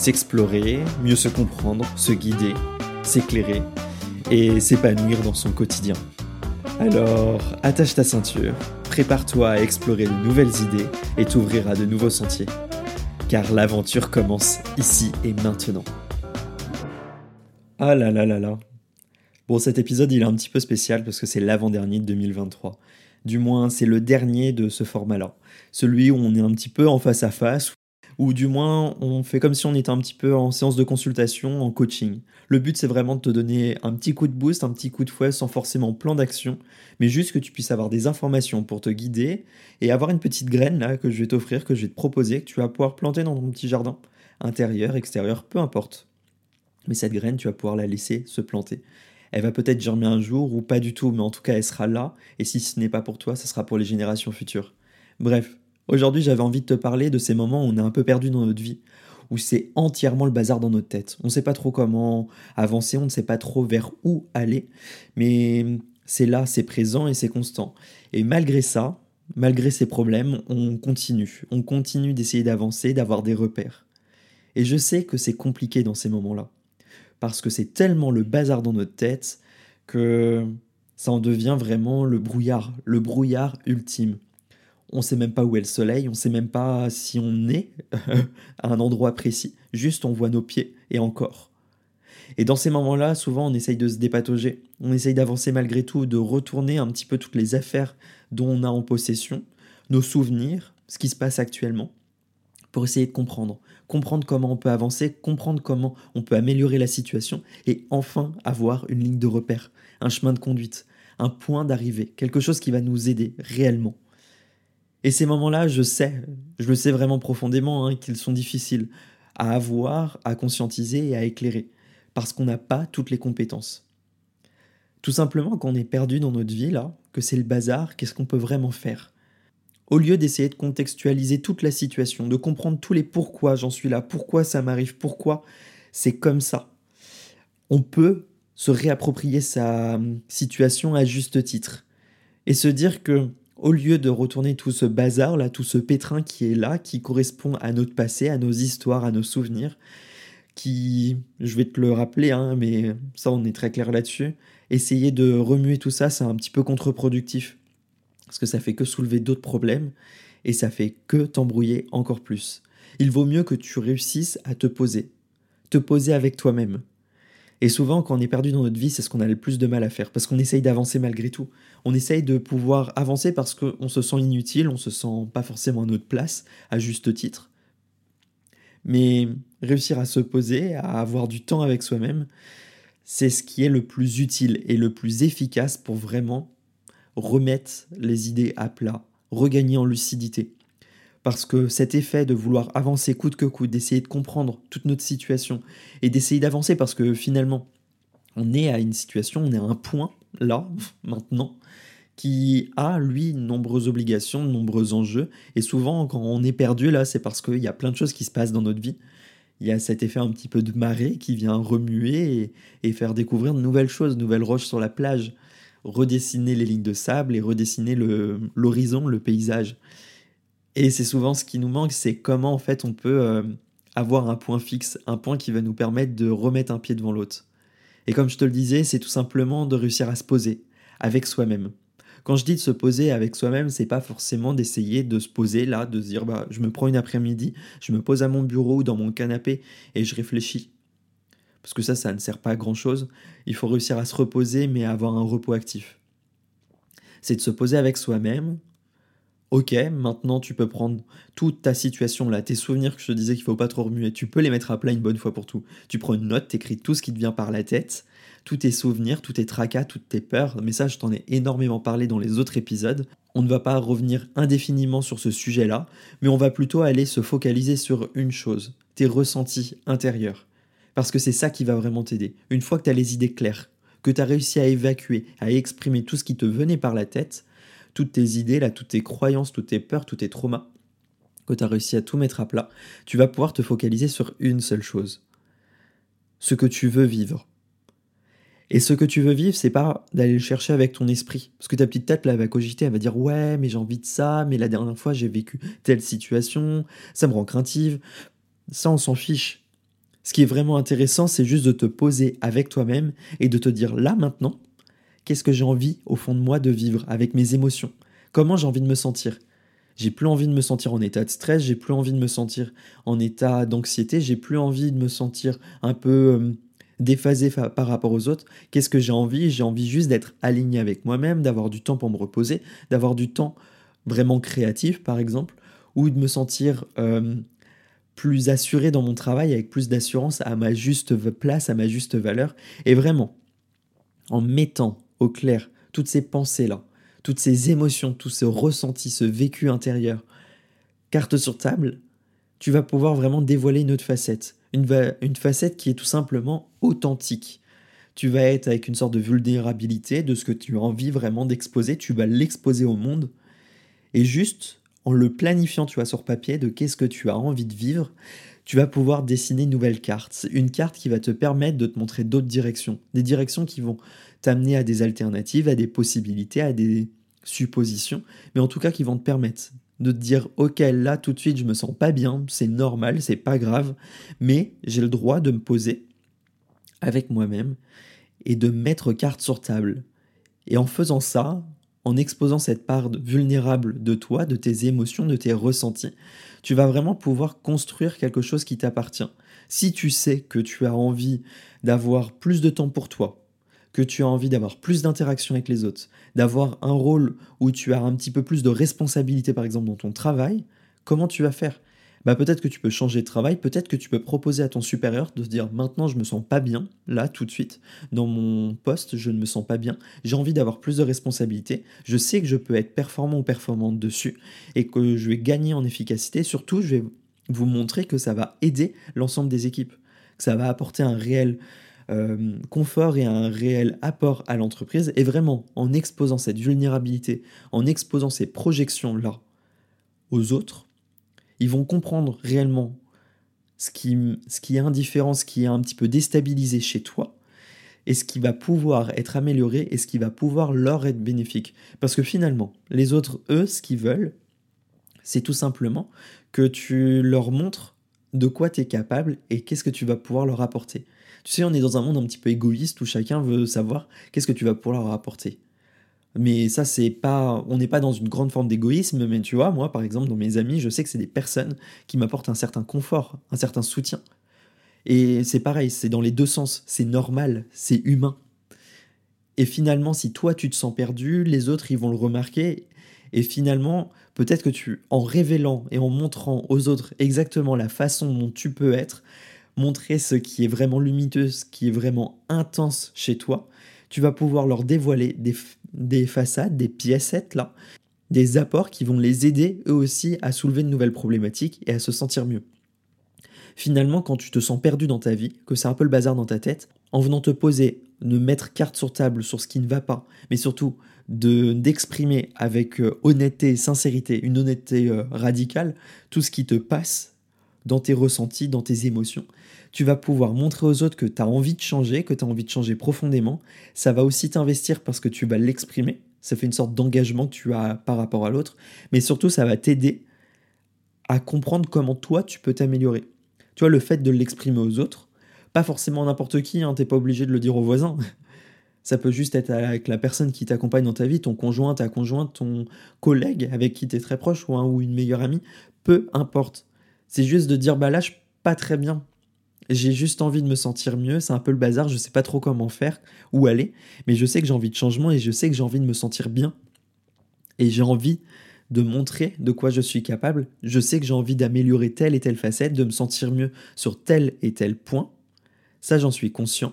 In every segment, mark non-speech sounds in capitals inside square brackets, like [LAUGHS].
s'explorer, mieux se comprendre, se guider, s'éclairer et s'épanouir dans son quotidien. Alors, attache ta ceinture, prépare-toi à explorer de nouvelles idées et t'ouvrir à de nouveaux sentiers. Car l'aventure commence ici et maintenant. Ah là là là là. Bon, cet épisode, il est un petit peu spécial parce que c'est l'avant-dernier de 2023. Du moins, c'est le dernier de ce format-là. Celui où on est un petit peu en face à face, ou du moins on fait comme si on était un petit peu en séance de consultation, en coaching. Le but c'est vraiment de te donner un petit coup de boost, un petit coup de fouet sans forcément plan d'action, mais juste que tu puisses avoir des informations pour te guider et avoir une petite graine là que je vais t'offrir, que je vais te proposer, que tu vas pouvoir planter dans ton petit jardin, intérieur, extérieur, peu importe. Mais cette graine, tu vas pouvoir la laisser se planter. Elle va peut-être germer un jour ou pas du tout, mais en tout cas elle sera là, et si ce n'est pas pour toi, ce sera pour les générations futures. Bref, Aujourd'hui, j'avais envie de te parler de ces moments où on est un peu perdu dans notre vie, où c'est entièrement le bazar dans notre tête. On ne sait pas trop comment avancer, on ne sait pas trop vers où aller, mais c'est là, c'est présent et c'est constant. Et malgré ça, malgré ces problèmes, on continue. On continue d'essayer d'avancer, d'avoir des repères. Et je sais que c'est compliqué dans ces moments-là, parce que c'est tellement le bazar dans notre tête que ça en devient vraiment le brouillard, le brouillard ultime on sait même pas où est le soleil, on sait même pas si on est [LAUGHS] à un endroit précis, juste on voit nos pieds et encore. Et dans ces moments-là, souvent on essaye de se dépatauger, on essaye d'avancer malgré tout, de retourner un petit peu toutes les affaires dont on a en possession, nos souvenirs, ce qui se passe actuellement, pour essayer de comprendre, comprendre comment on peut avancer, comprendre comment on peut améliorer la situation et enfin avoir une ligne de repère, un chemin de conduite, un point d'arrivée, quelque chose qui va nous aider réellement. Et ces moments-là, je sais, je le sais vraiment profondément, hein, qu'ils sont difficiles à avoir, à conscientiser et à éclairer, parce qu'on n'a pas toutes les compétences. Tout simplement, quand on est perdu dans notre vie, là, que c'est le bazar, qu'est-ce qu'on peut vraiment faire? Au lieu d'essayer de contextualiser toute la situation, de comprendre tous les pourquoi j'en suis là, pourquoi ça m'arrive, pourquoi c'est comme ça, on peut se réapproprier sa hum, situation à juste titre et se dire que au lieu de retourner tout ce bazar là, tout ce pétrin qui est là, qui correspond à notre passé, à nos histoires, à nos souvenirs, qui, je vais te le rappeler, hein, mais ça on est très clair là-dessus, essayer de remuer tout ça, c'est un petit peu contre-productif, parce que ça fait que soulever d'autres problèmes, et ça fait que t'embrouiller encore plus. Il vaut mieux que tu réussisses à te poser, te poser avec toi-même, et souvent, quand on est perdu dans notre vie, c'est ce qu'on a le plus de mal à faire, parce qu'on essaye d'avancer malgré tout. On essaye de pouvoir avancer parce qu'on se sent inutile, on se sent pas forcément à notre place, à juste titre. Mais réussir à se poser, à avoir du temps avec soi-même, c'est ce qui est le plus utile et le plus efficace pour vraiment remettre les idées à plat, regagner en lucidité. Parce que cet effet de vouloir avancer coûte que coûte, d'essayer de comprendre toute notre situation et d'essayer d'avancer parce que finalement, on est à une situation, on est à un point, là, [LAUGHS] maintenant, qui a, lui, nombreuses obligations, de nombreux enjeux. Et souvent, quand on est perdu, là, c'est parce qu'il y a plein de choses qui se passent dans notre vie. Il y a cet effet un petit peu de marée qui vient remuer et, faire découvrir de nouvelles choses, de nouvelles roches sur la plage, redessiner les lignes de sable et redessiner l'horizon, le paysage. Et c'est souvent ce qui nous manque, c'est comment en fait on peut euh, avoir un point fixe, un point qui va nous permettre de remettre un pied devant l'autre. Et comme je te le disais, c'est tout simplement de réussir à se poser avec soi-même. Quand je dis de se poser avec soi-même, c'est pas forcément d'essayer de se poser là, de se dire bah je me prends une après-midi, je me pose à mon bureau ou dans mon canapé et je réfléchis. Parce que ça, ça ne sert pas à grand chose. Il faut réussir à se reposer, mais à avoir un repos actif. C'est de se poser avec soi-même, Ok, maintenant tu peux prendre toute ta situation là, tes souvenirs que je te disais qu'il faut pas trop remuer, tu peux les mettre à plat une bonne fois pour tout. Tu prends une note, t'écris tout ce qui te vient par la tête, tous tes souvenirs, tous tes tracas, toutes tes peurs, mais ça je t'en ai énormément parlé dans les autres épisodes. On ne va pas revenir indéfiniment sur ce sujet-là, mais on va plutôt aller se focaliser sur une chose, tes ressentis intérieurs. Parce que c'est ça qui va vraiment t'aider. Une fois que tu as les idées claires, que tu as réussi à évacuer, à exprimer tout ce qui te venait par la tête, toutes tes idées, là, toutes tes croyances, toutes tes peurs, tous tes traumas, que tu as réussi à tout mettre à plat, tu vas pouvoir te focaliser sur une seule chose. Ce que tu veux vivre. Et ce que tu veux vivre, c'est pas d'aller le chercher avec ton esprit. Parce que ta petite tête, là, va cogiter, elle va dire Ouais, mais j'ai envie de ça, mais la dernière fois, j'ai vécu telle situation, ça me rend craintive. Ça, on s'en fiche. Ce qui est vraiment intéressant, c'est juste de te poser avec toi-même et de te dire là, maintenant, qu'est-ce que j'ai envie, au fond de moi, de vivre avec mes émotions? Comment j'ai envie de me sentir? J'ai plus envie de me sentir en état de stress, j'ai plus envie de me sentir en état d'anxiété, j'ai plus envie de me sentir un peu euh, déphasé par rapport aux autres. Qu'est-ce que j'ai envie? J'ai envie juste d'être aligné avec moi-même, d'avoir du temps pour me reposer, d'avoir du temps vraiment créatif, par exemple, ou de me sentir euh, plus assuré dans mon travail, avec plus d'assurance à ma juste place, à ma juste valeur. Et vraiment, en mettant clair toutes ces pensées-là, toutes ces émotions, tous ce ressenti, ce vécu intérieur, carte sur table, tu vas pouvoir vraiment dévoiler une autre facette une, facette qui est tout simplement authentique. Tu vas être avec une sorte de vulnérabilité de ce que tu as envie vraiment d'exposer, tu vas l'exposer au monde. Et juste en le planifiant, tu vois, sur papier, de qu'est-ce que tu as envie de vivre, tu vas pouvoir dessiner une nouvelle carte. Une carte qui va te permettre de te montrer d'autres directions. Des directions qui vont t'amener à des alternatives, à des possibilités, à des suppositions, mais en tout cas qui vont te permettre de te dire ok là tout de suite je me sens pas bien, c'est normal, c'est pas grave, mais j'ai le droit de me poser avec moi-même et de mettre carte sur table. Et en faisant ça, en exposant cette part vulnérable de toi, de tes émotions, de tes ressentis, tu vas vraiment pouvoir construire quelque chose qui t'appartient. Si tu sais que tu as envie d'avoir plus de temps pour toi, que tu as envie d'avoir plus d'interaction avec les autres, d'avoir un rôle où tu as un petit peu plus de responsabilité par exemple dans ton travail, comment tu vas faire? Bah peut-être que tu peux changer de travail, peut-être que tu peux proposer à ton supérieur de se dire maintenant je me sens pas bien, là tout de suite, dans mon poste je ne me sens pas bien, j'ai envie d'avoir plus de responsabilité, je sais que je peux être performant ou performante dessus et que je vais gagner en efficacité, surtout je vais vous montrer que ça va aider l'ensemble des équipes, que ça va apporter un réel euh, confort et un réel apport à l'entreprise. Et vraiment, en exposant cette vulnérabilité, en exposant ces projections-là aux autres, ils vont comprendre réellement ce qui, est indifférent, ce qui est un petit peu déstabilisé chez toi, et ce qui va pouvoir être amélioré et ce qui va pouvoir leur être bénéfique. Parce que finalement, les autres, eux, ce qu'ils veulent, c'est tout simplement que tu leur montres de quoi tu es capable et qu'est-ce que tu vas pouvoir leur apporter. Tu sais, on est dans un monde un petit peu égoïste où chacun veut savoir qu'est-ce que tu vas pouvoir leur apporter. Mais ça, c'est pas. On n'est pas dans une grande forme d'égoïsme, mais tu vois, moi, par exemple, dans mes amis, je sais que c'est des personnes qui m'apportent un certain confort, un certain soutien. Et c'est pareil, c'est dans les deux sens. C'est normal, c'est humain. Et finalement, si toi, tu te sens perdu, les autres, ils vont le remarquer. Et finalement, peut-être que tu, en révélant et en montrant aux autres exactement la façon dont tu peux être, montrer ce qui est vraiment lumineux, ce qui est vraiment intense chez toi, tu vas pouvoir leur dévoiler des, façades, des piécettes là, des apports qui vont les aider eux aussi à soulever de nouvelles problématiques et à se sentir mieux. Finalement, quand tu te sens perdu dans ta vie, que c'est un peu le bazar dans ta tête, en venant te poser, ne mettre carte sur table sur ce qui ne va pas, mais surtout de d'exprimer avec euh, honnêteté et sincérité, une honnêteté euh, radicale, tout ce qui te passe dans tes ressentis, dans tes émotions. Tu vas pouvoir montrer aux autres que tu as envie de changer, que tu as envie de changer profondément. Ça va aussi t'investir parce que tu vas l'exprimer. Ça fait une sorte d'engagement que tu as par rapport à l'autre. Mais surtout, ça va t'aider à comprendre comment toi, tu peux t'améliorer. Tu vois, le fait de l'exprimer aux autres, pas forcément n'importe qui, hein, t'es pas obligé de le dire aux voisins. [LAUGHS] Ça peut juste être avec la personne qui t'accompagne dans ta vie, ton conjoint, ta conjointe, ton collègue avec qui tu es très proche ou, une meilleure amie, peu importe. C'est juste de dire bah là je pas très bien. J'ai juste envie de me sentir mieux, c'est un peu le bazar, je sais pas trop comment faire, où aller, mais je sais que j'ai envie de changement et je sais que j'ai envie de me sentir bien. Et j'ai envie de montrer de quoi je suis capable. Je sais que j'ai envie d'améliorer telle et telle facette, de me sentir mieux sur tel et tel point. Ça, j'en suis conscient.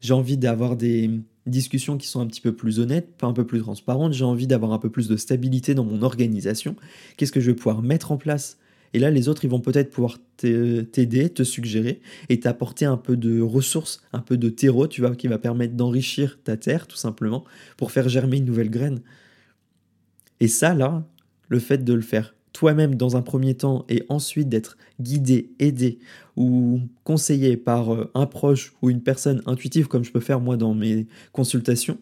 J'ai envie d'avoir des discussions qui sont un petit peu plus honnêtes, un peu plus transparentes. J'ai envie d'avoir un peu plus de stabilité dans mon organisation. Qu'est-ce que je vais pouvoir mettre en place Et là, les autres, ils vont peut-être pouvoir t'aider, te suggérer et t'apporter un peu de ressources, un peu de terreau, tu vois, qui va permettre d'enrichir ta terre, tout simplement, pour faire germer une nouvelle graine. Et ça, là, le fait de le faire toi-même dans un premier temps et ensuite d'être guidé, aidé ou conseillé par euh, un proche ou une personne intuitive comme je peux faire moi dans mes consultations,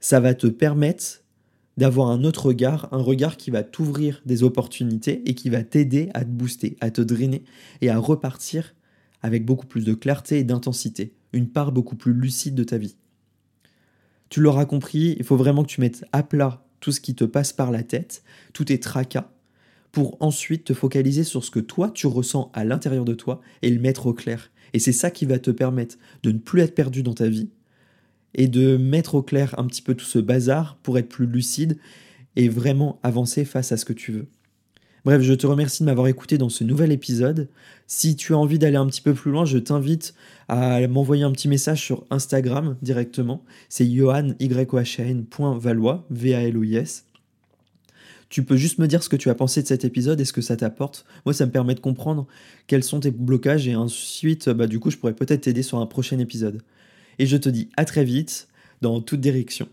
ça va te permettre d'avoir un autre regard, un regard qui va t'ouvrir des opportunités et qui va t'aider à te booster, à te drainer et à repartir avec beaucoup plus de clarté et d'intensité, une part beaucoup plus lucide de ta vie. Tu l'auras compris, il faut vraiment que tu mettes à plat tout ce qui te passe par la tête, tous tes tracas, pour ensuite te focaliser sur ce que toi tu ressens à l'intérieur de toi et le mettre au clair. Et c'est ça qui va te permettre de ne plus être perdu dans ta vie et de mettre au clair un petit peu tout ce bazar pour être plus lucide et vraiment avancer face à ce que tu veux. Bref, je te remercie de m'avoir écouté dans ce nouvel épisode. Si tu as envie d'aller un petit peu plus loin, je t'invite à m'envoyer un petit message sur Instagram directement. C'est johan, y-o-h-a-n.valois, V-A-L-O-I-S. Tu peux juste me dire ce que tu as pensé de cet épisode et ce que ça t'apporte. Moi, ça me permet de comprendre quels sont tes blocages et ensuite, bah, du coup, je pourrais peut-être t'aider sur un prochain épisode. Et je te dis à très vite dans toute direction.